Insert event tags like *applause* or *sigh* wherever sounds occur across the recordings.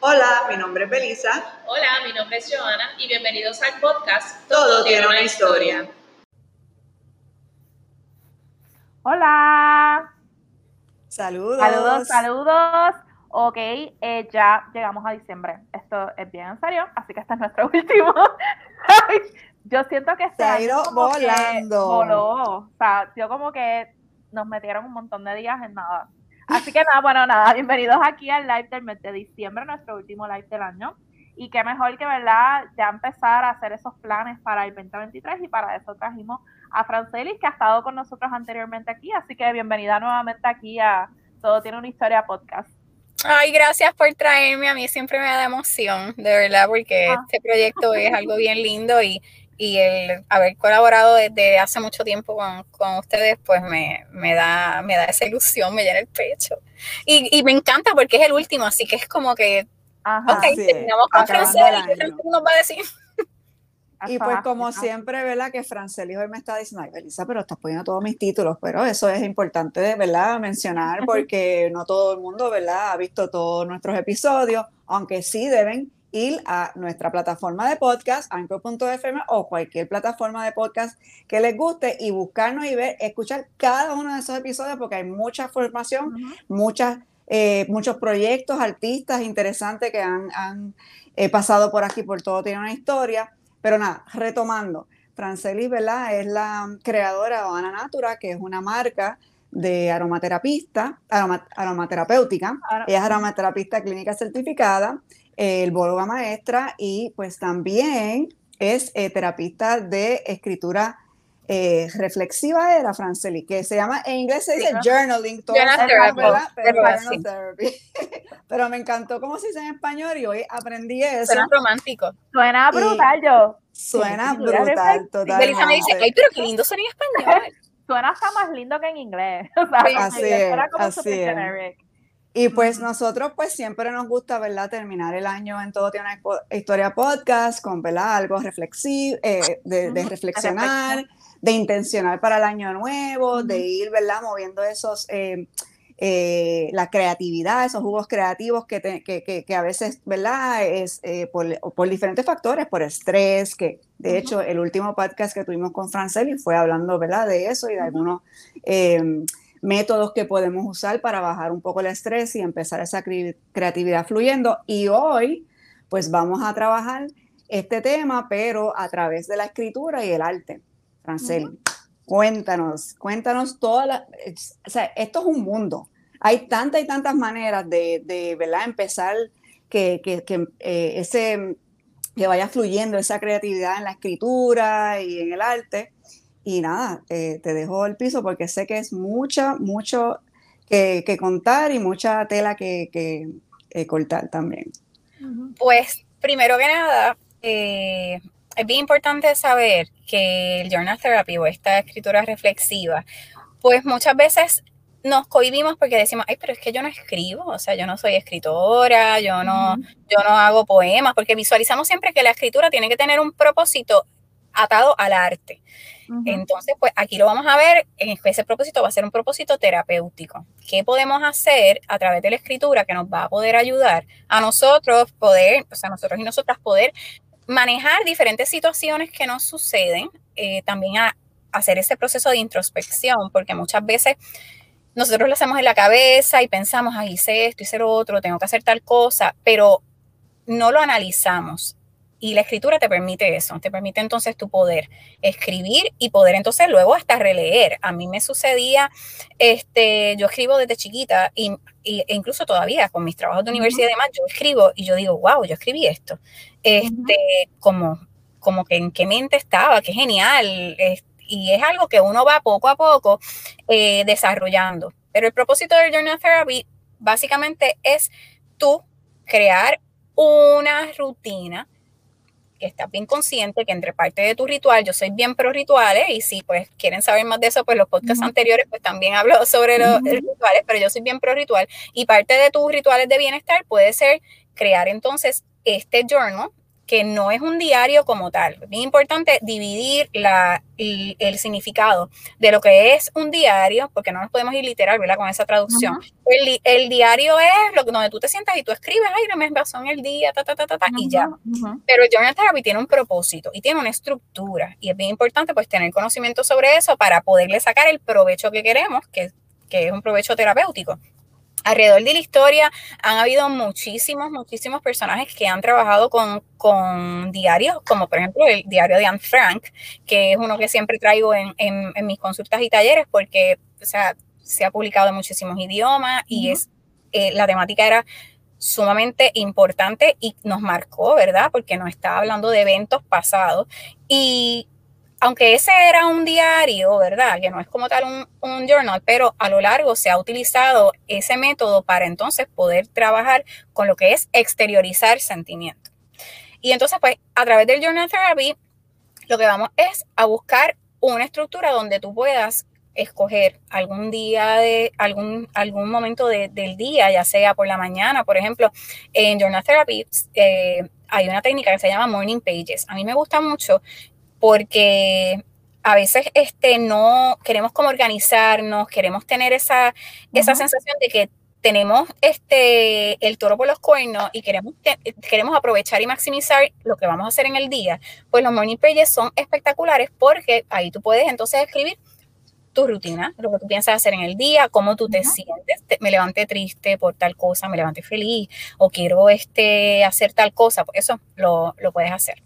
Hola, mi nombre es Belisa. Hola, mi nombre es Joana y bienvenidos al podcast Todo, tiene una historia. Hola. Saludos. Saludos, saludos. Ok, eh, ya llegamos a diciembre. Esto es bien en serio, así que este es nuestro *laughs* último. yo siento que Se ha ido volando. voló. O sea, yo como que nos metieron un montón de días en nada. Así que nada, bueno, nada, bienvenidos aquí al live del mes de diciembre, nuestro último live del año. Y qué mejor que, ¿verdad?, ya empezar a hacer esos planes para el 2023 y para eso trajimos a Francelis, que ha estado con nosotros anteriormente aquí. Así que bienvenida nuevamente aquí a Todo Tiene una Historia Podcast. Ay, gracias por traerme. A mí siempre me da emoción, de verdad, porque Ah. este proyecto es algo bien lindo y, y el haber colaborado desde hace mucho tiempo con, con ustedes, pues me, me, da, me da esa ilusión, me llena el pecho. Y, y me encanta porque es el último, así que es como que, Ajá. ok, terminamos con acabando Francés, el ¿y qué año. Francés nos va a decir? *laughs* Y pues como ajá. siempre, ¿verdad? Que Francelis hoy me está diciendo, ay, Belisa, pero estás poniendo todos mis títulos, pero eso es importante, ¿verdad? Mencionar porque no todo el mundo, ¿verdad? Ha visto todos nuestros episodios, aunque sí deben ir a nuestra plataforma de podcast, anchor.fm o cualquier plataforma de podcast que les guste y buscarnos y ver, escuchar cada uno de esos episodios porque hay mucha formación muchas, eh, muchos proyectos, artistas interesantes que han, han, eh, pasado por aquí, por todo tiene una historia. Pero nada, retomando, Francelis, ¿verdad? Es la creadora de Ana Natura, que es una marca de aromaterapista, aroma- aromaterapéutica. Ella es aromaterapista clínica certificada, eh, herbóloga maestra y pues también es eh, terapista de escritura eh, reflexiva, era Franceli, que se llama, en inglés se dice Sí. journaling, todo. Pero, pero therapy. *laughs* Pero me encantó cómo se dice en español y hoy aprendí eso. Suena romántico. Suena Y- brutal, yo. Suena escritura brutal, totalmente. Belisa me dice, ay, pero qué lindo suena en español. *laughs* Suena hasta más lindo que en inglés. *laughs* O sea, Sí, en así inglés es, suena como así es. Y pues nosotros pues siempre nos gusta, ¿verdad? Terminar el año en Todo Tiene una Historia Podcast con, ¿verdad? Algo reflexivo, eh, de, de reflexionar, de intencionar para el año nuevo, de ir, ¿verdad? Moviendo esos, eh, eh, la creatividad, esos jugos creativos que, te- que, que- que a veces, ¿verdad? Es eh, por, por diferentes factores, por estrés, que de hecho el último podcast que tuvimos con Franceli fue hablando, ¿verdad? De eso y de algunos... métodos que podemos usar para bajar un poco el estrés y empezar esa cre- creatividad fluyendo. Y hoy, pues vamos a trabajar este tema, pero a través de la escritura y el arte. Franceli, cuéntanos, cuéntanos toda la... O sea, esto es un mundo. Hay tantas y tantas maneras de, de ¿verdad? Empezar que, que, que, eh, ese, que vaya fluyendo esa creatividad en la escritura y en el arte. Y nada, eh, te dejo el piso porque sé que es mucha, mucho que, que contar y mucha tela que, que, eh, cortar también. Pues, primero que nada, eh, es bien importante saber que el journal therapy o esta escritura reflexiva, pues muchas veces nos cohibimos porque decimos, ay, pero es que yo no escribo, o sea, yo no soy escritora, yo no, yo no hago poemas, porque visualizamos siempre que la escritura tiene que tener un propósito atado al arte. Entonces, pues aquí lo vamos a ver, en ese propósito va a ser un propósito terapéutico. ¿Qué podemos hacer a través de la escritura que nos va a poder ayudar a nosotros poder, o sea, nosotros y nosotras poder manejar diferentes situaciones que nos suceden, eh, también a hacer ese proceso de introspección, porque muchas veces nosotros lo hacemos en la cabeza y pensamos, ay, hice esto, hice lo otro, tengo que hacer tal cosa, pero no lo analizamos. Y la escritura te permite eso, te permite entonces tu poder escribir y poder entonces luego hasta releer. A mí me sucedía, este, yo escribo desde chiquita y, y- e incluso todavía con mis trabajos de universidad y demás, yo escribo y yo digo, wow, yo escribí esto. Este, como, como que en qué mente estaba, qué genial. es- y es algo que uno va poco a poco eh, desarrollando. Pero el propósito del Journal Therapy básicamente es tú crear una rutina que estás bien consciente que entre parte de tu ritual, yo soy bien pro rituales y si pues quieren saber más de eso, pues los podcasts anteriores pues también hablo sobre los rituales, pero yo soy bien pro ritual y parte de tus rituales de bienestar puede ser crear entonces este journal que no es un diario como tal. Es bien importante dividir la, el, significado de lo que es un diario, porque no nos podemos ir literal, ¿verdad? Con esa traducción. el, diario es lo donde tú te sientas y tú escribes, ay, no me pasó en el día, ta, ta, ta, ta, ta y ya. Pero el Journal Therapy tiene un propósito y tiene una estructura y es bien importante pues tener conocimiento sobre eso para poderle sacar el provecho que queremos, que, que es un provecho terapéutico. Alrededor de la historia han habido muchísimos, muchísimos personajes que han trabajado con, con diarios, como por ejemplo el diario de Anne Frank, que es uno que siempre traigo en, en, mis consultas y talleres porque o sea, se ha publicado en muchísimos idiomas y es, eh, la temática era sumamente importante y nos marcó, ¿verdad? Porque nos estaba hablando de eventos pasados y aunque ese era un diario, ¿verdad? Que no es como tal un, journal, pero a lo largo se ha utilizado ese método para entonces poder trabajar con lo que es exteriorizar sentimientos. Y entonces, pues, a través del Journal Therapy, lo que vamos es a buscar una estructura donde tú puedas escoger algún día de algún, algún momento del día, ya sea por la mañana, por ejemplo, en Journal Therapy eh, hay una técnica que se llama Morning Pages. A mí me gusta mucho porque a veces este, no queremos como organizarnos, queremos tener esa, esa sensación de que tenemos este, el toro por los cuernos y queremos, queremos aprovechar y maximizar lo que vamos a hacer en el día, pues los morning pages son espectaculares porque ahí tú puedes entonces escribir tu rutina, lo que tú piensas hacer en el día, cómo tú te sientes, me levanté triste por tal cosa, me levanté feliz o quiero este, hacer tal cosa, pues eso lo, lo puedes hacer.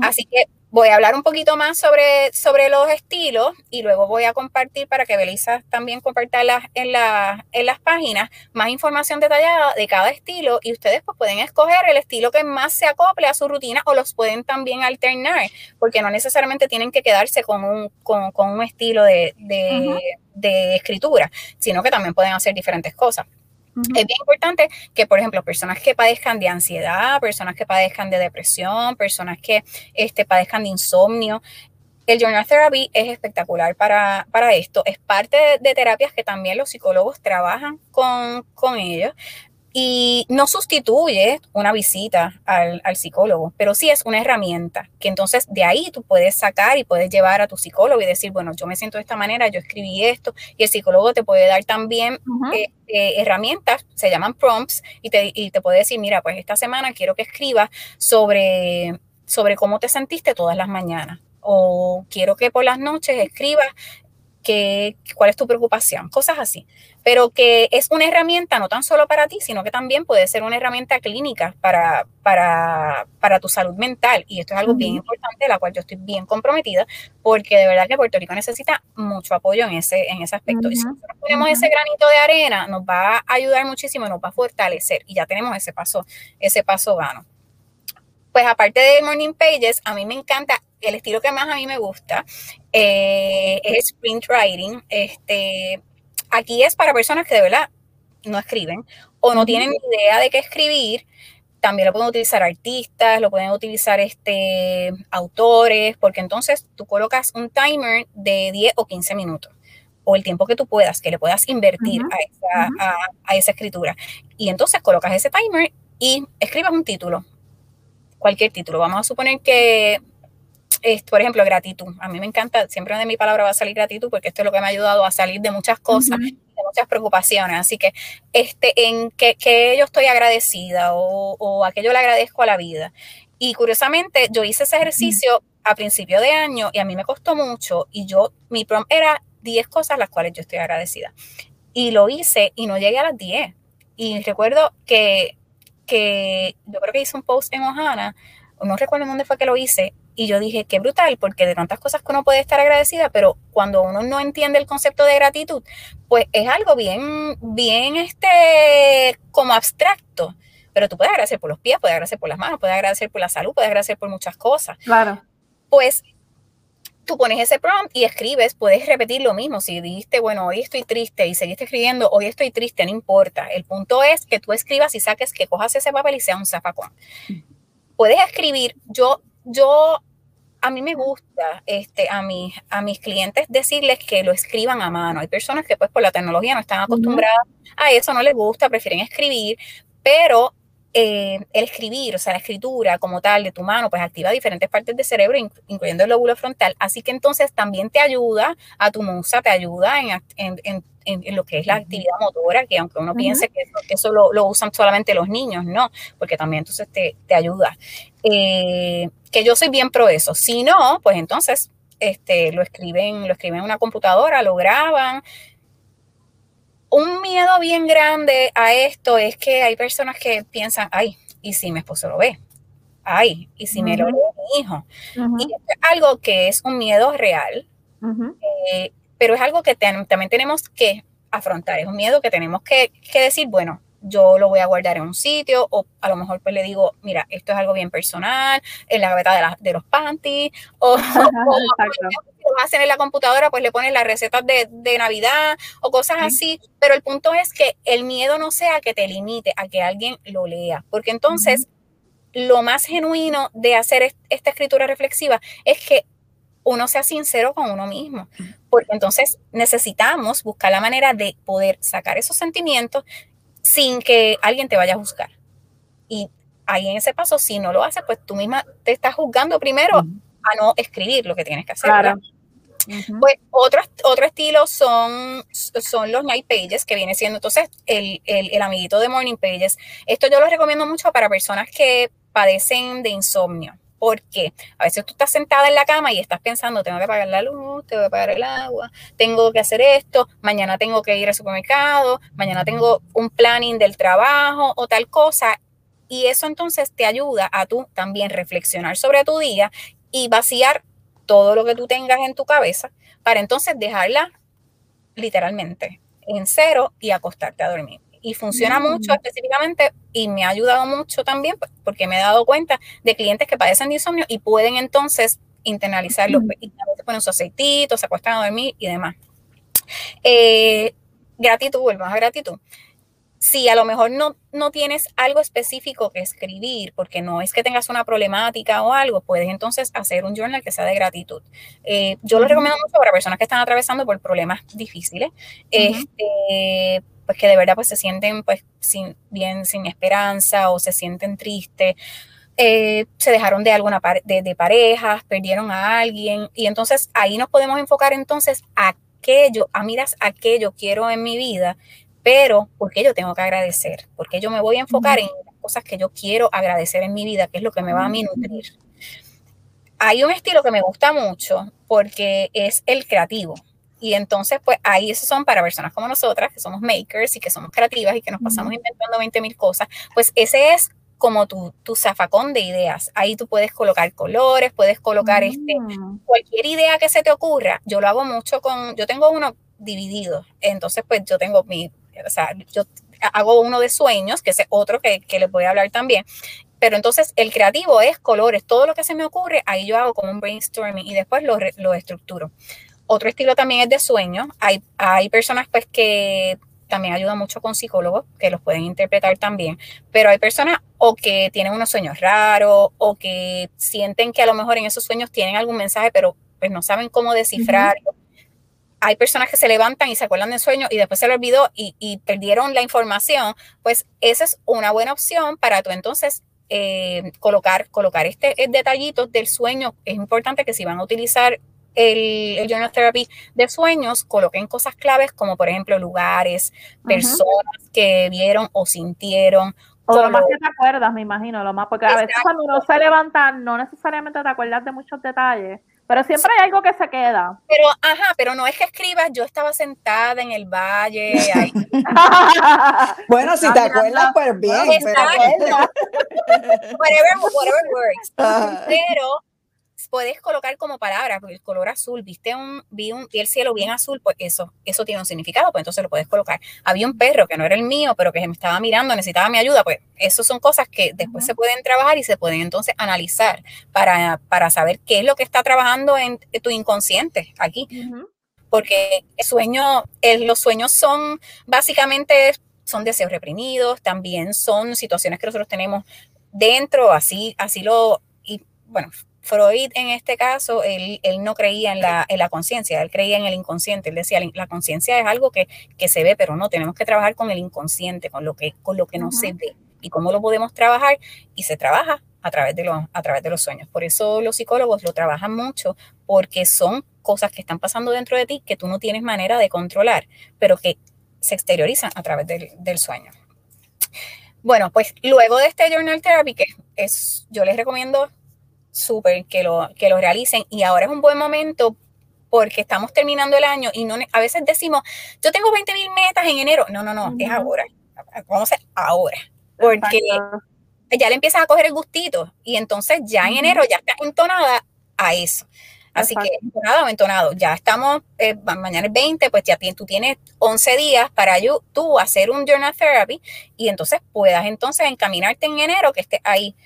Así que Voy a hablar un poquito más sobre, sobre los estilos y luego voy a compartir para que Belisa también comparta en, en las páginas más información detallada de cada estilo y ustedes pues pueden escoger el estilo que más se acople a su rutina o los pueden también alternar porque no necesariamente tienen que quedarse con un, con, un estilo de, de escritura, sino que también pueden hacer diferentes cosas. Es bien importante que, por ejemplo, personas que padezcan de ansiedad, personas que padezcan de depresión, personas que este, padezcan de insomnio, el Journal Therapy es espectacular para, esto. Es parte de, terapias que también los psicólogos trabajan con, con ellos y no sustituye una visita al, psicólogo, pero sí es una herramienta que entonces de ahí tú puedes sacar y puedes llevar a tu psicólogo y decir, bueno, yo me siento de esta manera, yo escribí esto, y el psicólogo te puede dar también eh, eh, herramientas, se llaman prompts, y te, y te puede decir, mira, pues esta semana quiero que escribas sobre, sobre cómo te sentiste todas las mañanas o quiero que por las noches escribas que, cuál es tu preocupación, cosas así. Pero que es una herramienta no tan solo para ti, sino que también puede ser una herramienta clínica para, para, para tu salud mental. Y esto es algo bien importante, de la cual yo estoy bien comprometida, porque de verdad que Puerto Rico necesita mucho apoyo en ese, en ese aspecto. Y si nosotros ponemos ese granito de arena, nos va a ayudar muchísimo, nos va a fortalecer. Y ya tenemos ese paso, ese paso gano. Pues aparte de Morning Pages, a mí me encanta el estilo que más a mí me gusta eh, es sprint writing. Este, aquí es para personas que de verdad no escriben o no tienen idea de qué escribir. También lo pueden utilizar artistas, lo pueden utilizar este, autores, porque entonces tú colocas un timer de 10 o 15 minutos o el tiempo que tú puedas, que le puedas invertir a, esa, a, esa, escritura. Y entonces colocas ese timer y escribas un título, cualquier título. Vamos a suponer que por ejemplo, gratitud. A mí me encanta, siempre de mi palabra va a salir gratitud porque esto es lo que me ha ayudado a salir de muchas cosas, de muchas preocupaciones. Así que, este, en que, que yo estoy agradecida o, o aquello le agradezco a la vida. Y curiosamente, yo hice ese ejercicio a principio de año y a mí me costó mucho y yo, mi prom era 10 cosas las cuales yo estoy agradecida. Y lo hice y no llegué a las 10. Y recuerdo que, que yo creo que hice un post en Ojana, no recuerdo dónde fue que lo hice, y yo dije, qué brutal, porque de tantas cosas que uno puede estar agradecida, pero cuando uno no entiende el concepto de gratitud, pues es algo bien, bien, este, como abstracto. Pero tú puedes agradecer por los pies, puedes agradecer por las manos, puedes agradecer por la salud, puedes agradecer por muchas cosas. Claro. Pues tú pones ese prompt y escribes, puedes repetir lo mismo. Si dijiste, bueno, hoy estoy triste y seguiste escribiendo, hoy estoy triste, no importa. El punto es que tú escribas y saques, que cojas ese papel y sea un zafacón. Puedes escribir, yo yo, a mí me gusta este, a, mis, a mis clientes decirles que lo escriban a mano. Hay personas que pues por la tecnología no están acostumbradas a eso, no les gusta, prefieren escribir, pero eh, el escribir, o sea, la escritura como tal de tu mano, pues activa diferentes partes del cerebro, incluyendo el lóbulo frontal. Así que entonces también te ayuda a tu musa, te ayuda en, lo que es la actividad motora, que aunque uno piense que eso, lo, usan solamente los niños, no, porque también entonces te, ayuda. Eh, que yo soy bien pro eso. Si no, pues entonces este, lo escriben, lo escriben en una computadora, lo graban, un miedo bien grande a esto es que hay personas que piensan, ay, ¿y si mi esposo lo ve? Ay, ¿y si me lo ve mi hijo? Y es algo que es un miedo real, eh, pero es algo que también tenemos que afrontar, es un miedo que tenemos que, decir, bueno, yo lo voy a guardar en un sitio o a lo mejor pues le digo, mira, esto es algo bien personal, en la gaveta de, los panties o, *laughs* *laughs* lo hacen en la computadora, pues le ponen las recetas de, Navidad o cosas así, pero el punto es que el miedo no sea que te limite a que alguien lo lea, porque entonces lo más genuino de hacer esta escritura reflexiva es que uno sea sincero con uno mismo, porque entonces necesitamos buscar la manera de poder sacar esos sentimientos sin que alguien te vaya a juzgar. Y ahí en ese paso, si no lo haces, pues tú misma te estás juzgando primero a no escribir lo que tienes que hacer. Pues otro, otro estilo son, son los night pages, que viene siendo entonces el, el, amiguito de morning pages. Esto yo lo recomiendo mucho para personas que padecen de insomnio. Porque a veces tú estás sentada en la cama y estás pensando, tengo que pagar la luz, tengo que pagar el agua, tengo que hacer esto, mañana tengo que ir al supermercado, mañana tengo un planning del trabajo o tal cosa. Y eso entonces te ayuda a tú también reflexionar sobre tu día y vaciar todo lo que tú tengas en tu cabeza para entonces dejarla literalmente en cero y acostarte a dormir. Y funciona mm. mucho específicamente y me ha ayudado mucho también pues, porque me he dado cuenta de clientes que padecen de insomnio y pueden entonces internalizarlo mm. y a ponen su aceitito, se acuestan a dormir y demás. Eh, gratitud, volvemos a gratitud si a lo mejor no, no tienes algo específico que escribir, porque no es que tengas una problemática o algo, puedes entonces hacer un journal que sea de gratitud. Eh, yo lo recomiendo mucho para personas que están atravesando por problemas difíciles, este, pues que de verdad pues se sienten pues sin, bien sin esperanza o se sienten tristes. Eh, se dejaron de alguna de, de parejas, perdieron a alguien y entonces ahí nos podemos enfocar entonces a aquello, a miras aquello quiero en mi vida pero porque yo tengo que agradecer, porque yo me voy a enfocar en las cosas que yo quiero agradecer en mi vida, que es lo que me va a nutrir. Hay un estilo que me gusta mucho porque es el creativo. Y entonces, pues ahí esos son para personas como nosotras, que somos makers y que somos creativas y que nos pasamos inventando 20 mil cosas. Pues ese es como tu, tu zafacón de ideas. Ahí tú puedes colocar colores, puedes colocar este, mm. cualquier idea que se te ocurra. Yo lo hago mucho con, yo tengo uno dividido. Entonces, pues yo tengo mi o sea, yo hago uno de sueños, que es otro que, que les voy a hablar también, pero entonces el creativo es colores, todo lo que se me ocurre, ahí yo hago como un brainstorming y después lo, lo estructuro. Otro estilo también es de sueño. Hay, hay personas pues que también ayudan mucho con psicólogos que los pueden interpretar también, pero hay personas o que tienen unos sueños raros o que sienten que a lo mejor en esos sueños tienen algún mensaje, pero pues no saben cómo descifrarlo hay personas que se levantan y se acuerdan del sueño y después se lo olvidó y, perdieron la información, pues esa es una buena opción para tú entonces eh, colocar, colocar este eh, detallito del sueño. Es importante que si van a utilizar el, el, Journal Therapy de sueños, coloquen cosas claves como por ejemplo lugares, personas que vieron o sintieron. O lo más que te acuerdas, me imagino, lo más, porque a veces cuando uno se levanta no necesariamente te acuerdas de muchos detalles, pero siempre hay algo que se queda. Pero, ajá, pero no es que escribas, yo estaba sentada en el valle. *laughs* bueno, si te acuerdas, pues bien. Pero... whatever, whatever works. *laughs* Pero puedes colocar como palabra el color azul, viste un, vi, un, el cielo bien azul, pues eso, eso tiene un significado, pues entonces lo puedes colocar. Había un perro que no era el mío, pero que me estaba mirando, necesitaba mi ayuda, pues eso son cosas que después se pueden trabajar y se pueden entonces analizar para, para saber qué es lo que está trabajando en tu inconsciente aquí. Porque el sueño, los sueños son básicamente son deseos reprimidos, también son situaciones que nosotros tenemos dentro, así, así lo, bueno, Freud en este caso, él, no creía en la, en la conciencia, él creía en el inconsciente. Él decía, la conciencia es algo que, se ve, pero no, tenemos que trabajar con el inconsciente, con lo que, con lo que no se ve, y cómo lo podemos trabajar y se trabaja a través de los, a través de los sueños. Por eso los psicólogos lo trabajan mucho porque son cosas que están pasando dentro de ti que tú no tienes manera de controlar, pero que se exteriorizan a través del, del sueño. Bueno, pues luego de este Journal Therapy, que es, yo les recomiendo súper que lo, que lo realicen y ahora es un buen momento porque estamos terminando el año y no, a veces decimos, yo tengo 20 mil metas en enero. No, no, no, es ahora. Vamos a hacer ahora. Porque ya le empiezas a coger el gustito y entonces ya en enero ya estás entonada a eso. Así que entonado o entonado, ya estamos, eh, mañana es 20, pues ya tú tienes 11 días para yo, tú hacer un journal therapy y entonces puedas entonces encaminarte en enero que estés ahí.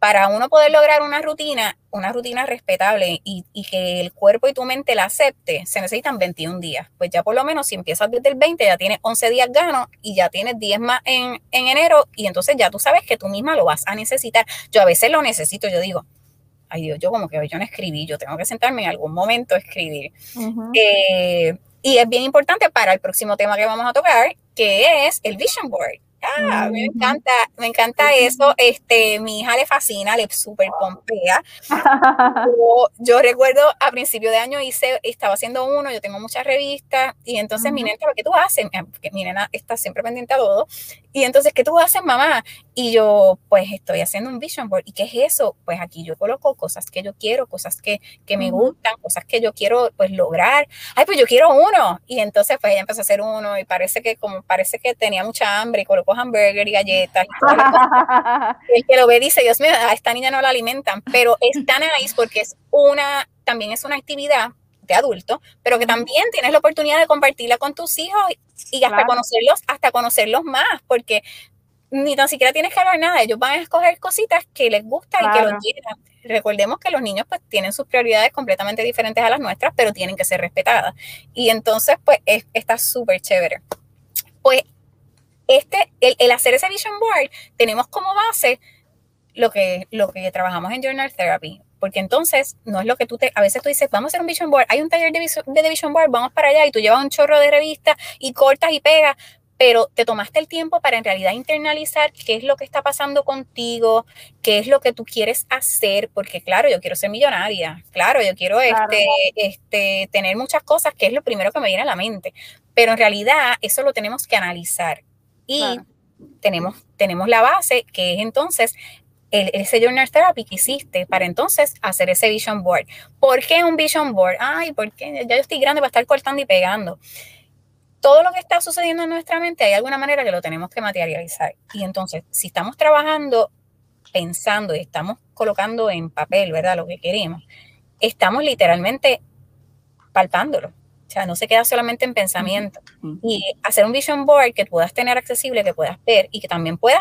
Para uno poder lograr una rutina, una rutina respetable y, y, que el cuerpo y tu mente la acepte, se necesitan 21 días. Pues ya por lo menos si empiezas desde el 20, ya tienes 11 días gano y ya tienes 10 más en, en enero y entonces ya tú sabes que tú misma lo vas a necesitar. Yo a veces lo necesito, yo digo, ay Dios, yo como que yo no escribí, yo tengo que sentarme en algún momento a escribir. Eh, y es bien importante para el próximo tema que vamos a tocar, que es el vision board. Ah, me encanta, me encanta eso. Este, mi hija le fascina, le super pompea. *laughs* yo, recuerdo a principio de año hice, estaba haciendo uno, yo tengo muchas revistas, y entonces mi nena, ¿qué tú haces? Porque mi nena está siempre pendiente a todo. Y entonces, ¿qué tú haces, mamá? Y yo, pues estoy haciendo un vision board. ¿Y qué es eso? Pues aquí yo coloco cosas que yo quiero, cosas que, que me gustan, cosas que yo quiero pues lograr. Ay, pues yo quiero uno. Y entonces pues ella empezó a hacer uno y parece que como parece que tenía mucha hambre y colocó hamburger y galletas. Y *laughs* el que lo ve dice, Dios mío, a esta niña no la alimentan. Pero es tan nice porque es una, también es una actividad de adulto, pero que también tienes la oportunidad de compartirla con tus hijos y hasta conocerlos, hasta conocerlos más, porque ni tan siquiera tienes que hablar nada, ellos van a escoger cositas que les gusta y que los quieran. Recordemos que los niños pues tienen sus prioridades completamente diferentes a las nuestras, pero tienen que ser respetadas. Y entonces pues está súper chévere. Pues este, el, el, hacer ese vision board, tenemos como base lo que, lo que trabajamos en Journal Therapy. Porque entonces no es lo que tú te, a veces tú dices, vamos a hacer un vision board, hay un taller de, de vision board, vamos para allá y tú llevas un chorro de revistas y cortas y pegas, pero te tomaste el tiempo para en realidad internalizar qué es lo que está pasando contigo, qué es lo que tú quieres hacer, porque claro, yo quiero ser millonaria, claro, yo quiero Este, este, tener muchas cosas, que es lo primero que me viene a la mente, pero en realidad eso lo tenemos que analizar y tenemos, tenemos la base, que es entonces el, ese journal therapy que hiciste para entonces hacer ese vision board. ¿Por qué un vision board? Ay, porque ya yo estoy grande para estar cortando y pegando. Todo lo que está sucediendo en nuestra mente hay alguna manera que lo tenemos que materializar. Y entonces, si estamos trabajando, pensando y estamos colocando en papel, ¿verdad? Lo que queremos, estamos literalmente palpándolo. O sea, no se queda solamente en pensamiento. Y hacer un vision board que puedas tener accesible, que puedas ver y que también puedas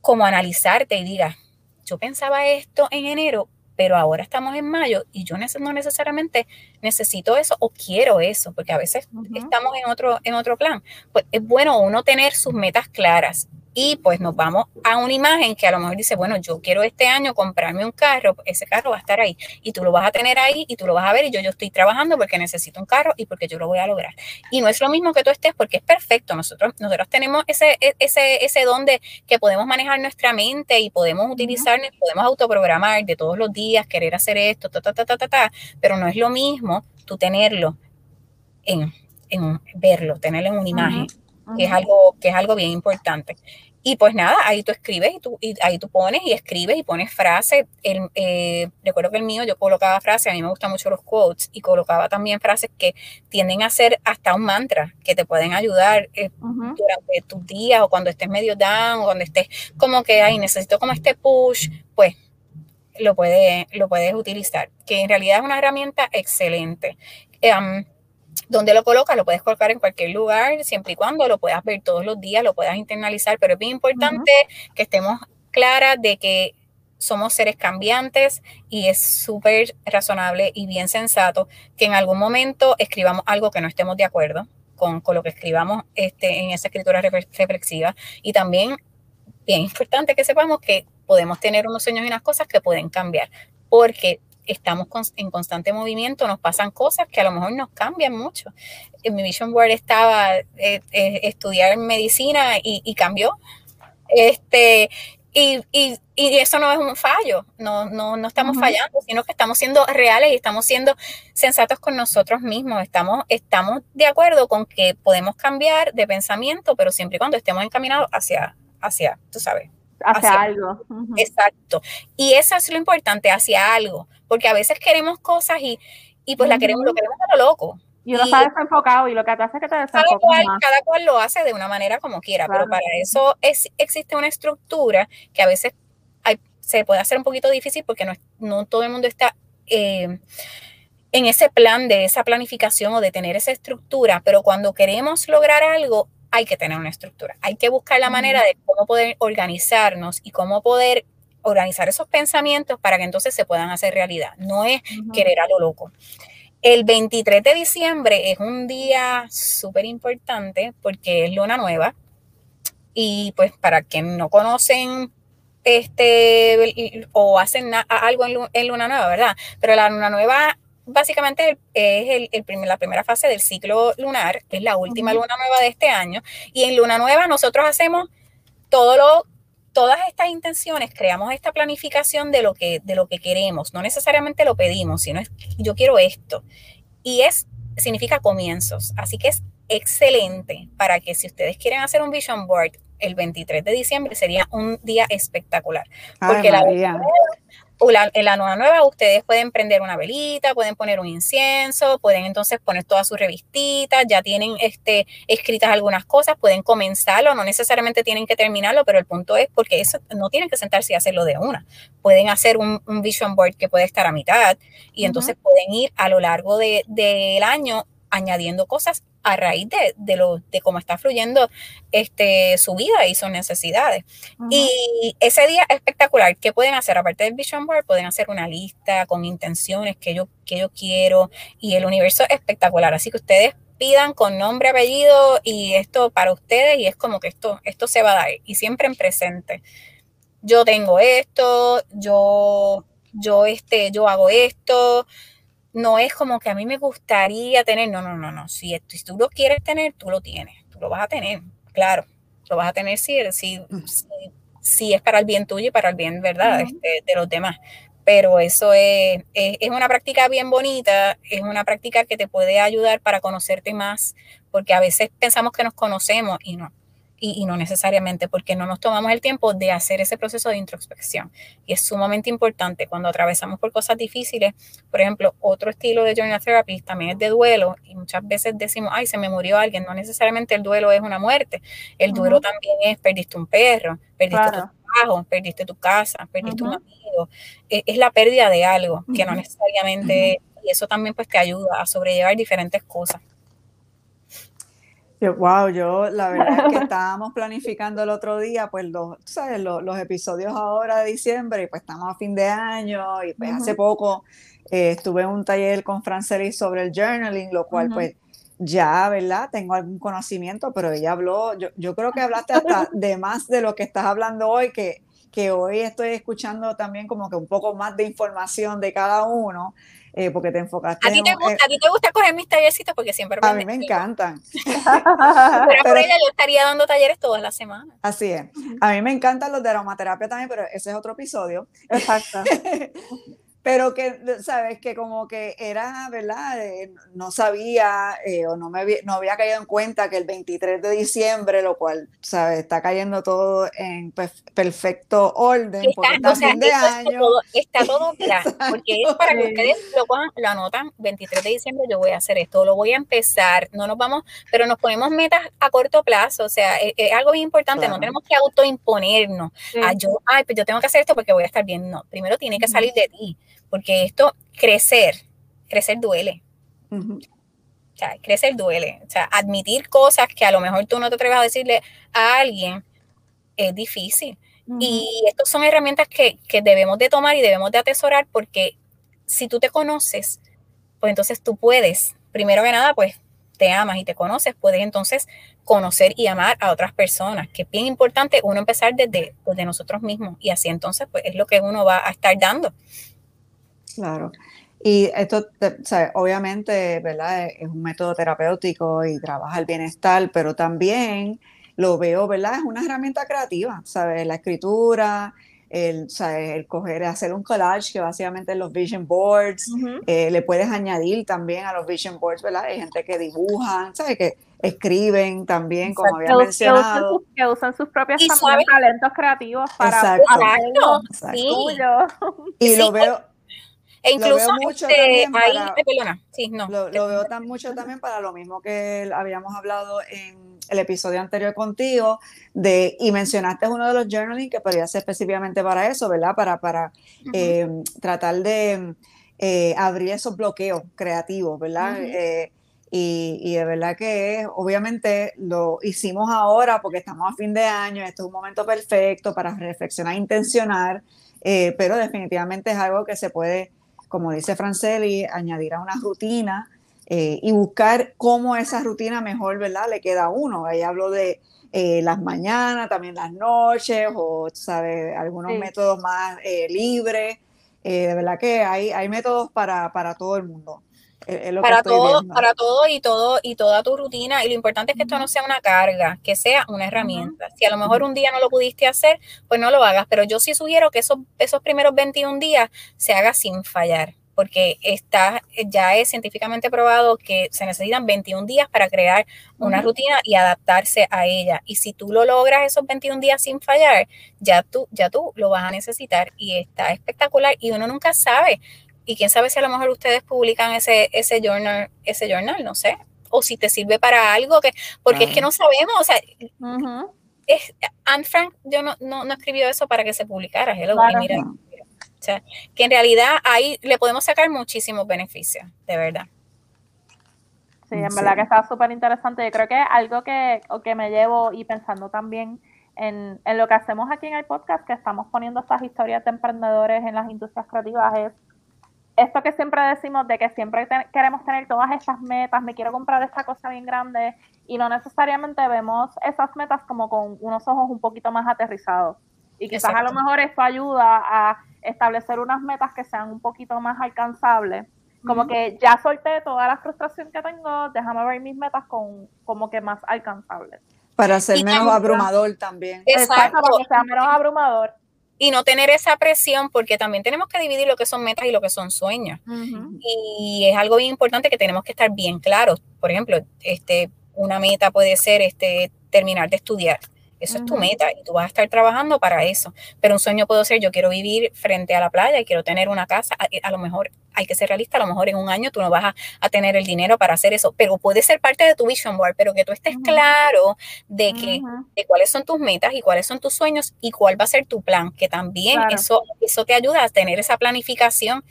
como analizarte y digas, yo pensaba esto en enero, pero ahora estamos en mayo y yo no necesariamente necesito eso o quiero eso, porque a veces estamos en otro, en otro plan. Pues es bueno uno tener sus metas claras y pues nos vamos a una imagen que a lo mejor dice, bueno, yo quiero este año comprarme un carro, ese carro va a estar ahí y tú lo vas a tener ahí y tú lo vas a ver y yo, yo estoy trabajando porque necesito un carro y porque yo lo voy a lograr. Y no es lo mismo que tú estés porque es perfecto, nosotros, nosotros tenemos ese, e, ese, ese don de que podemos manejar nuestra mente y podemos utilizar, podemos autoprogramar de todos los días, querer hacer esto, ta, ta, ta, ta, ta, ta, pero no es lo mismo tú tenerlo en, en verlo, tenerlo en una imagen que es algo, que es algo bien importante. Y pues nada, ahí tú escribes y, tú, y ahí tú pones y escribes y pones frases. El, eh, recuerdo que el mío yo colocaba frases, a mí me gustan mucho los quotes y colocaba también frases que tienden a ser hasta un mantra, que te pueden ayudar eh, durante tus días o cuando estés medio down o cuando estés como que, ay, necesito como este push, pues lo, puede, lo puedes utilizar, que en realidad es una herramienta excelente. Um, donde lo colocas, lo puedes colocar en cualquier lugar, siempre y cuando lo puedas ver todos los días, lo puedas internalizar, pero es bien importante que estemos claras de que somos seres cambiantes y es súper razonable y bien sensato que en algún momento escribamos algo que no estemos de acuerdo con, con lo que escribamos este, en esa escritura reflexiva. Y también bien importante que sepamos que podemos tener unos sueños y unas cosas que pueden cambiar porque estamos en constante movimiento, nos pasan cosas que a lo mejor nos cambian mucho. En mi vision board estaba eh, eh, estudiar medicina y, cambió. Este, y, y, y, eso no es un fallo, no, no, no estamos fallando, sino que estamos siendo reales y estamos siendo sensatos con nosotros mismos. Estamos, estamos de acuerdo con que podemos cambiar de pensamiento, pero siempre y cuando estemos encaminados hacia, hacia, tú sabes. Hacia, algo. Exacto. Y eso es lo importante, hacia algo, porque a veces queremos cosas y, y pues la queremos, lo queremos a lo loco. Y uno está desenfocado y lo que te hace es que te desenfocas cada cual, cada cual lo hace de una manera como quiera, pero para eso es, existe una estructura que a veces hay, se puede hacer un poquito difícil porque no, no todo el mundo está eh, en ese plan de esa planificación o de tener esa estructura, pero cuando queremos lograr algo hay que tener una estructura, hay que buscar la manera de cómo poder organizarnos y cómo poder organizar esos pensamientos para que entonces se puedan hacer realidad. No es querer a lo loco. El 23 de diciembre es un día súper importante porque es luna nueva. Y pues para quien no conocen este o hacen algo en, luna nueva, ¿verdad? Pero la luna nueva básicamente es el, la primera fase del ciclo lunar, que es la última luna nueva de este año. Y en luna nueva nosotros hacemos todo lo todas estas intenciones, creamos esta planificación de lo que, de lo que queremos. No necesariamente lo pedimos, sino es yo quiero esto. Y es, significa comienzos. Así que es excelente para que si ustedes quieren hacer un vision board el 23 de diciembre sería un día espectacular. Porque la, la, en la nueva nueva ustedes pueden prender una velita, pueden poner un incienso, pueden entonces poner todas sus revistitas, ya tienen este, escritas algunas cosas, pueden comenzarlo, no necesariamente tienen que terminarlo, pero el punto es porque eso no tienen que sentarse y hacerlo de una. Pueden hacer un, vision board que puede estar a mitad y entonces pueden ir a lo largo del de, año añadiendo cosas a raíz de, de, lo, de cómo está fluyendo este, su vida y sus necesidades. Y ese día espectacular, ¿qué pueden hacer? Aparte del Vision Board, pueden hacer una lista con intenciones que yo, que yo quiero y el universo es espectacular. Así que ustedes pidan con nombre, apellido y esto para ustedes y es como que esto, esto se va a dar y siempre en presente. Yo tengo esto, yo, yo, este, yo hago esto, no es como que a mí me gustaría tener, no, no, no, no, si, si tú lo quieres tener, tú lo tienes, tú lo vas a tener, claro, lo vas a tener si, si, si, es para el bien tuyo y para el bien, ¿verdad?, este, de los demás. Pero eso es, es, es, una práctica bien bonita, es una práctica que te puede ayudar para conocerte más, porque a veces pensamos que nos conocemos y no y, no necesariamente porque no nos tomamos el tiempo de hacer ese proceso de introspección. Y es sumamente importante cuando atravesamos por cosas difíciles. Por ejemplo, otro estilo de Journal Therapy también es de duelo y muchas veces decimos, ay, se me murió alguien. No necesariamente el duelo es una muerte. El duelo también es, perdiste un perro, perdiste tu trabajo, perdiste tu casa, perdiste un amigo. Es, es, la pérdida de algo que no necesariamente, y eso también pues te ayuda a sobrellevar diferentes cosas wow, yo la verdad es que *laughs* estábamos planificando el otro día, pues los, sabes, los, episodios ahora de diciembre, y pues estamos a fin de año, y pues hace poco eh, estuve en un taller con Franceli sobre el journaling, lo cual pues ya, ¿verdad? Tengo algún conocimiento, pero ella habló, yo, yo creo que hablaste hasta *laughs* de más de lo que estás hablando hoy, que, que hoy estoy escuchando también como que un poco más de información de cada uno. Eh, porque te enfocaste. A ti te, gusta, a ti te gusta coger mis tallercitos porque siempre. A mí me encantan. *laughs* pero, por ella yo estaría dando talleres todas las semanas. Así es. A mí me encantan los de aromaterapia también, pero ese es otro episodio. Exacto. *laughs* pero que, sabes, que como que era, ¿verdad? Eh, no sabía eh, o no me había, no había caído en cuenta que el 23 de diciembre, lo cual, ¿sabes? Está cayendo todo en perfecto orden, porque está, fin de año. Todo, está todo claro, *laughs* porque es para que ustedes lo, lo anotan, 23 de diciembre yo voy a hacer esto, lo voy a empezar, no nos vamos, pero nos ponemos metas a corto plazo, o sea, es, algo bien importante, no tenemos que autoimponernos, a yo, ay, pues yo tengo que hacer esto porque voy a estar bien, no, primero tiene que salir de ti porque esto, crecer, crecer duele. O sea, crecer duele. O sea, admitir cosas que a lo mejor tú no te atreves a decirle a alguien es difícil. Y estas son herramientas que, que, debemos de tomar y debemos de atesorar porque si tú te conoces, pues entonces tú puedes, primero que nada, pues te amas y te conoces, puedes entonces conocer y amar a otras personas, que es bien importante uno empezar desde, desde nosotros mismos y así entonces pues es lo que uno va a estar dando. Claro. Y esto, obviamente, ¿verdad? Es un método terapéutico y trabaja el bienestar, pero también lo veo, ¿verdad? Es una herramienta creativa, ¿sabes? La escritura, el, el coger, hacer un collage que básicamente los vision boards, eh, le puedes añadir también a los vision boards, ¿verdad? Hay gente que dibuja, ¿sabes? Que escriben también, como había mencionado. Que usan, sus, propios talentos creativos para hacerlo Y lo veo, e incluso lo veo mucho este, sí, no. Lo, veo tan mucho también para lo mismo que habíamos hablado en el episodio anterior contigo, de, y mencionaste uno de los journaling que podría ser específicamente para eso, ¿verdad? Para, para eh, tratar de eh, abrir esos bloqueos creativos, ¿verdad? Eh, y, y, de verdad que obviamente lo hicimos ahora porque estamos a fin de año, este es un momento perfecto para reflexionar, intencionar, pero definitivamente es algo que se puede como dice Franceli, añadir a una rutina eh, y buscar cómo esa rutina mejor, ¿verdad? Le queda a uno. Ahí hablo de eh, las mañanas, también las noches, o, ¿sabes? Algunos métodos más eh, libres. de verdad que hay, hay métodos para, para todo el mundo para todo, para todo y todo y toda tu rutina. Y lo importante es que esto no sea una carga, que sea una herramienta. Si a lo mejor un día no lo pudiste hacer, pues no lo hagas. Pero yo sí sugiero que esos, esos primeros 21 días se haga sin fallar porque está, ya es científicamente probado que se necesitan 21 días para crear una rutina y adaptarse a ella. Y si tú lo logras esos 21 días sin fallar, ya tú, ya tú lo vas a necesitar y está espectacular y uno nunca sabe y quién sabe si a lo mejor ustedes publican ese, ese journal, ese journal, no sé, o si te sirve para algo que, porque es que no sabemos, o sea, es, Anne Frank yo no, no, no, escribió eso para que se publicara, hello, mira, o sea, que en realidad ahí le podemos sacar muchísimos beneficios, de verdad. Sí, en verdad que está súper interesante. Yo creo que algo que, que me llevo y pensando también en, en, lo que hacemos aquí en el podcast, que estamos poniendo estas historias de emprendedores en las industrias creativas, es esto que siempre decimos de que siempre queremos tener todas estas metas, me quiero comprar esta cosa bien grande y no necesariamente vemos esas metas como con unos ojos un poquito más aterrizados. Y quizás a lo mejor esto ayuda a establecer unas metas que sean un poquito más alcanzables. Como que ya solté toda la frustración que tengo, déjame ver mis metas con como que más alcanzables. Para ser menos abrumador también. Exacto, para que sea menos abrumador y no tener esa presión porque también tenemos que dividir lo que son metas y lo que son sueños. Y es algo bien importante que tenemos que estar bien claros. Por ejemplo, este, una meta puede ser este, terminar de estudiar. Eso es tu meta y tú vas a estar trabajando para eso. Pero un sueño puede ser, yo quiero vivir frente a la playa y quiero tener una casa. A, lo mejor hay que ser realista, a lo mejor en un año tú no vas a, tener el dinero para hacer eso, pero puede ser parte de tu vision board, pero que tú estés claro de, que, de cuáles son tus metas y cuáles son tus sueños y cuál va a ser tu plan, que también eso, eso te ayuda a tener esa planificación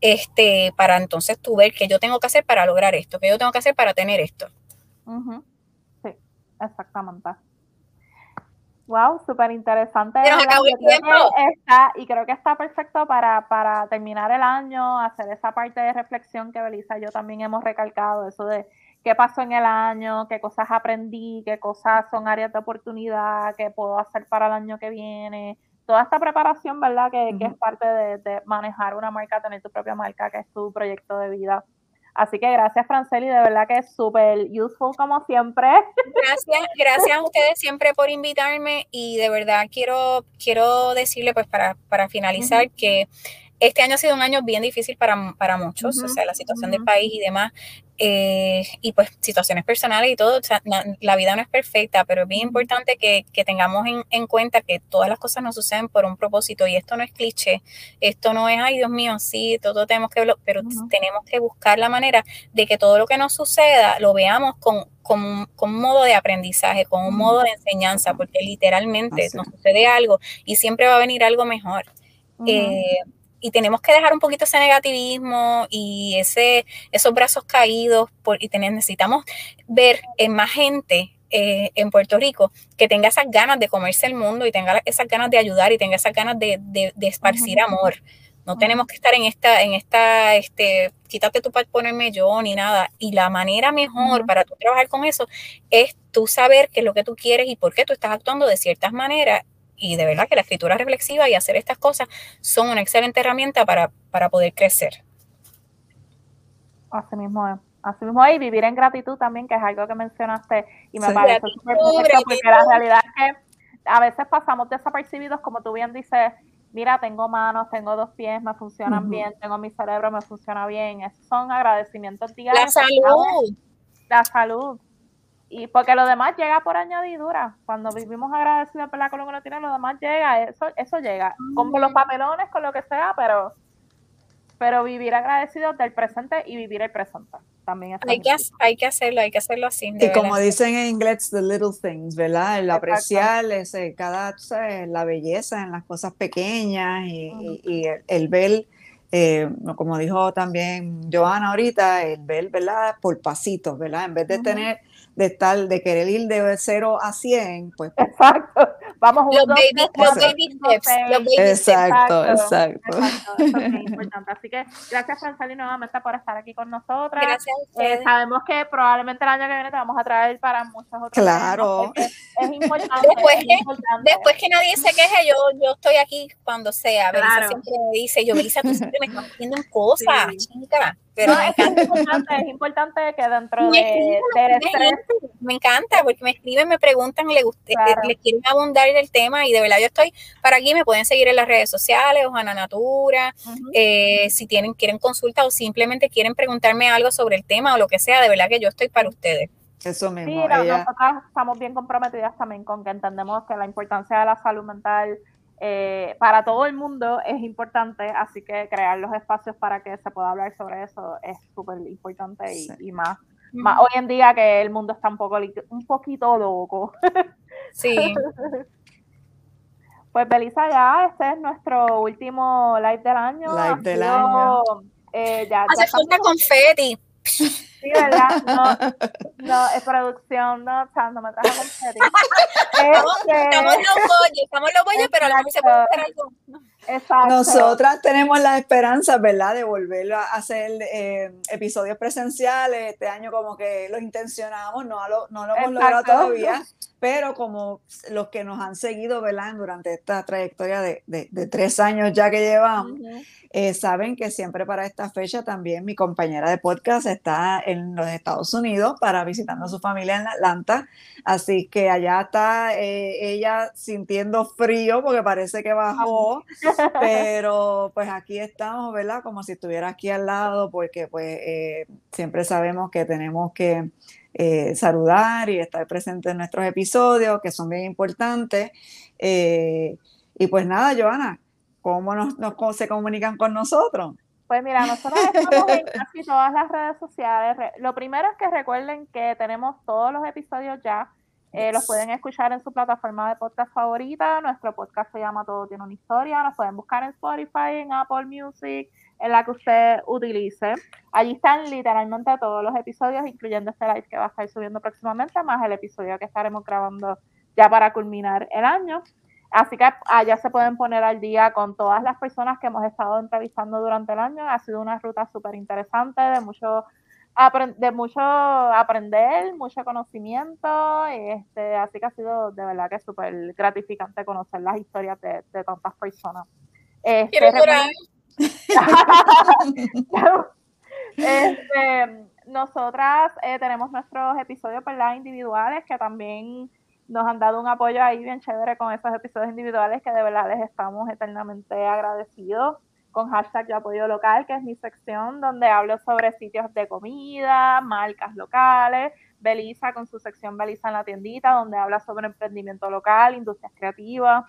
este, para entonces tú ver qué yo tengo que hacer para lograr esto, qué yo tengo que hacer para tener esto. Sí, exactamente. Wow, súper interesante. y creo que está perfecto para, para terminar el año, hacer esa parte de reflexión que Belisa y yo también hemos recalcado, eso de qué pasó en el año, qué cosas aprendí, qué cosas son áreas de oportunidad, qué puedo hacer para el año que viene. Toda esta preparación, ¿verdad? Que, que es parte de, de, manejar una marca, tener tu propia marca, que es tu proyecto de vida. Así que gracias, Franceli, de verdad que es súper useful como siempre. Gracias, gracias a ustedes siempre por invitarme y de verdad quiero, quiero decirle, pues para, para finalizar, que este año ha sido un año bien difícil para, para muchos, o sea, la situación del país y demás, eh, y pues situaciones personales y todo, o sea, la vida no es perfecta, pero es bien importante que, que tengamos en, en, cuenta que todas las cosas nos suceden por un propósito y esto no es cliché, esto no es, ay Dios mío, sí, todo tenemos que pero tenemos que buscar la manera de que todo lo que nos suceda lo veamos con, con, con un modo de aprendizaje, con un modo de enseñanza, porque literalmente nos sucede algo y siempre va a venir algo mejor. eh, y tenemos que dejar un poquito ese negativismo y ese, esos brazos caídos por, y necesitamos ver en más gente eh, en Puerto Rico que tenga esas ganas de comerse el mundo y tenga esas ganas de ayudar y tenga esas ganas de, de, esparcir amor. No tenemos que estar en esta, en esta, este, quítate tú para ponerme yo ni nada. Y la manera mejor para tú trabajar con eso es tú saber qué es lo que tú quieres y por qué tú estás actuando de ciertas maneras y de verdad que la escritura reflexiva y hacer estas cosas son una excelente herramienta para, para poder crecer. Así mismo es, Así mismo, y vivir en gratitud también, que es algo que mencionaste y me Sí. parece súper perfecto, porque la realidad es que a veces pasamos desapercibidos, como tú bien dices, mira, tengo manos, tengo dos pies, me funcionan bien, tengo mi cerebro, me funciona bien. Esos son agradecimientos La diarios. salud. La salud. Y porque lo demás llega por añadidura. Cuando vivimos agradecidos por la lo que uno tiene, lo demás llega, eso, eso llega. Con los papelones, con lo que sea, pero, pero vivir agradecidos del presente y vivir el presente. También es Hay que, hay que hacerlo, hay que hacerlo así. Y como verdad. dicen en inglés, the little things, ¿verdad? El Exacto. apreciar ese, cada, sabes, la belleza en las cosas pequeñas y, y- y el, el ver, eh, como dijo también Joana ahorita, el ver, ¿verdad? Por pasitos, ¿verdad? En vez de tener, de estar, de querer ir de 0 a 100, pues Exacto. Vamos Los baby, los cuatro, baby seis. los baby steps. exacto, Exacto. exacto. Exacto, eso es *laughs* importante. Así que gracias, Franceli, nuevamente por estar aquí con nosotras. Gracias a Eh, ustedes. sabemos que probablemente el año que viene te vamos a traer para muchos otros Claro. porque Es *laughs* importante. Después es que- importante. Después que nadie se queje, yo, yo estoy aquí cuando sea. Belisa Claro. siempre me dice, yo, Belisa, tú siempre me estás haciendo *laughs* cosas, Sí. chica. Pero No, es, que es *laughs* importante, es importante que dentro Me de, escriben, del me estrés, Me encanta porque me escriben, me preguntan, le, guste, Claro. le quieren abundar del tema y de verdad yo estoy para aquí, me pueden seguir en las redes sociales, Ojana Natura, ujú, eh, si tienen, quieren consulta o simplemente quieren preguntarme algo sobre el tema o lo que sea, de verdad que yo estoy para ustedes. Eso Sí, mismo. no- ella- nosotras estamos bien comprometidas también con que entendemos que la importancia de la salud mental eh, para todo el mundo es importante, así que crear los espacios para que se pueda hablar sobre eso es súper importante y, Sí. y más, más hoy en día que el mundo está un poco un poquito loco. *laughs* Sí, *laughs* Pues Belisa, ya este es nuestro último live del año. Live Ha del sido, año. eh, ya, ya hace estamos- falta confeti. *laughs* Sí, ¿verdad? No, no, es producción, no, o sea, no me trajo. Estamos, Este, estamos en los bollos, estamos los bollos, pero a lo mejor se puede hacer algo. exacto. Nosotras tenemos la esperanza, ¿verdad?, de volver a hacer eh, episodios presenciales. Este año como que los intencionamos, no lo, no lo hemos logrado todavía, pero como los que nos han seguido, ¿verdad?, durante esta trayectoria de, de- de tres años ya que llevamos, eh, saben que siempre para esta fecha también mi compañera de podcast está en los Estados Unidos para visitando a su familia en Atlanta, así que allá está eh, ella sintiendo frío porque parece que bajó, *laughs* pero pues aquí estamos, ¿verdad? Como si estuviera aquí al lado, porque pues eh, siempre sabemos que tenemos que eh, saludar y estar presentes en nuestros episodios, que son bien importantes. Eh, y pues nada, Joana, ¿cómo nos, nos- cómo se comunican con nosotros? Pues mira, nosotros estamos en *laughs* casi todas las redes sociales. Lo primero es que recuerden que tenemos todos los episodios ya. Eh, los pueden escuchar en su plataforma de podcast favorita. Nuestro podcast se llama Todo tiene una historia. Nos pueden buscar en Spotify, en Apple Music, en la que usted utilice. Allí están literalmente todos los episodios, incluyendo este live que va a estar subiendo próximamente, más el episodio que estaremos grabando ya para culminar el año. Así que allá se pueden poner al día con todas las personas que hemos estado entrevistando durante el año. Ha sido una ruta súper interesante, de mucho, de mucho aprender, mucho conocimiento. Este, así que ha sido de verdad que súper gratificante conocer las historias de, de tantas personas. Este. Este, nosotras eh, tenemos nuestros episodios ¿verdad? individuales que también nos han dado un apoyo ahí bien chévere con esos episodios individuales que de verdad les estamos eternamente agradecidos con hashtag de apoyo local, que es mi sección donde hablo sobre sitios de comida, marcas locales, Belisa con su sección Belisa en la tiendita, donde habla sobre emprendimiento local, industrias creativas,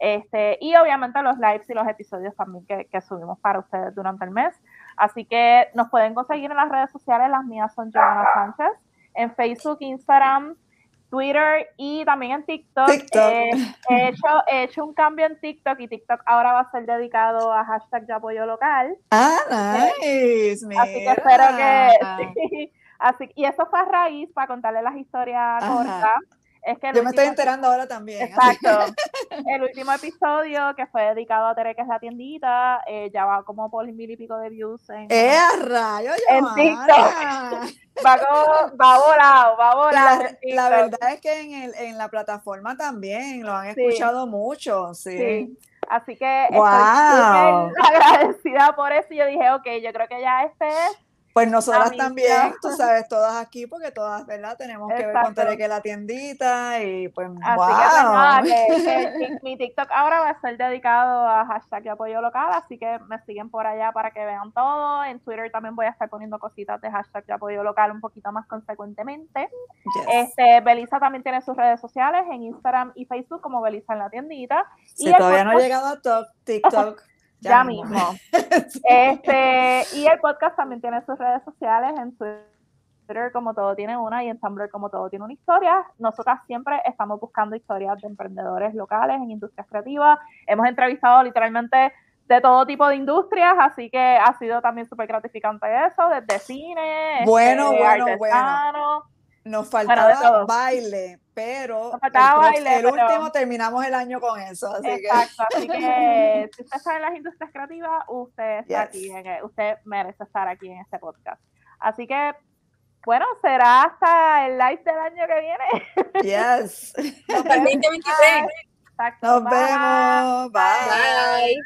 este, y obviamente los lives y los episodios también que, que subimos para ustedes durante el mes. Así que nos pueden conseguir en las redes sociales, las mías son Joana Sánchez, en Facebook, Instagram, Twitter y también en TikTok. TikTok. Eh, he, hecho, he hecho un cambio en TikTok y TikTok ahora va a ser dedicado a hashtag de apoyo local. Ah, nice. Así que espero que... *laughs* sí. Así, y eso fue a raíz, para contarle las historias cortas. Es que el Yo me estoy enterando ahora también. Exacto. *laughs* El último episodio que fue dedicado a Tere, que es la tiendita, eh, ya va como por mil y pico de views. En, ¡Eh, rayo, En Joana! va, como, va volado, va volado. La, la TikTok. verdad es que en, el, en la plataforma también lo han Sí. escuchado mucho, sí. Sí. Así que Wow. estoy *laughs* agradecida por eso. Y yo dije, ok, yo creo que ya este es. Pues nosotras también, tú *laughs* sabes, todas aquí, porque todas, ¿verdad? Tenemos que ver con que la tiendita y pues, Así wow. que pues, nada, que- *laughs* que mi TikTok ahora va a ser dedicado a hashtag de apoyo local, así que me siguen por allá para que vean todo. En Twitter también voy a estar poniendo cositas de hashtag de apoyo local un poquito más consecuentemente. Yes. Este, Belisa también tiene sus redes sociales en Instagram y Facebook como Belisa en la tiendita. Si y el todavía no ha llegado a to- TikTok, *laughs* ya, mismo. *laughs* Este, y el podcast también tiene sus redes sociales en Twitter como todo tiene una y en Tumblr como todo tiene una historia. Nosotras siempre estamos buscando historias de emprendedores locales en industrias creativas. Hemos entrevistado literalmente de todo tipo de industrias, así que ha sido también súper gratificante eso, desde cine, Bueno, este, bueno, artesano. Bueno, de faltaba baile, pero Nos faltaba el, baile, el pero- último terminamos el año con eso, así Exacto, así que *laughs* si usted está en las industrias creativas, usted está Yes. aquí, en usted merece estar aquí en este podcast. Así que, bueno, será hasta el live del año que viene. que yes. *laughs* Hasta el 2023. Exacto, Nos bye. vemos. Bye. Bye.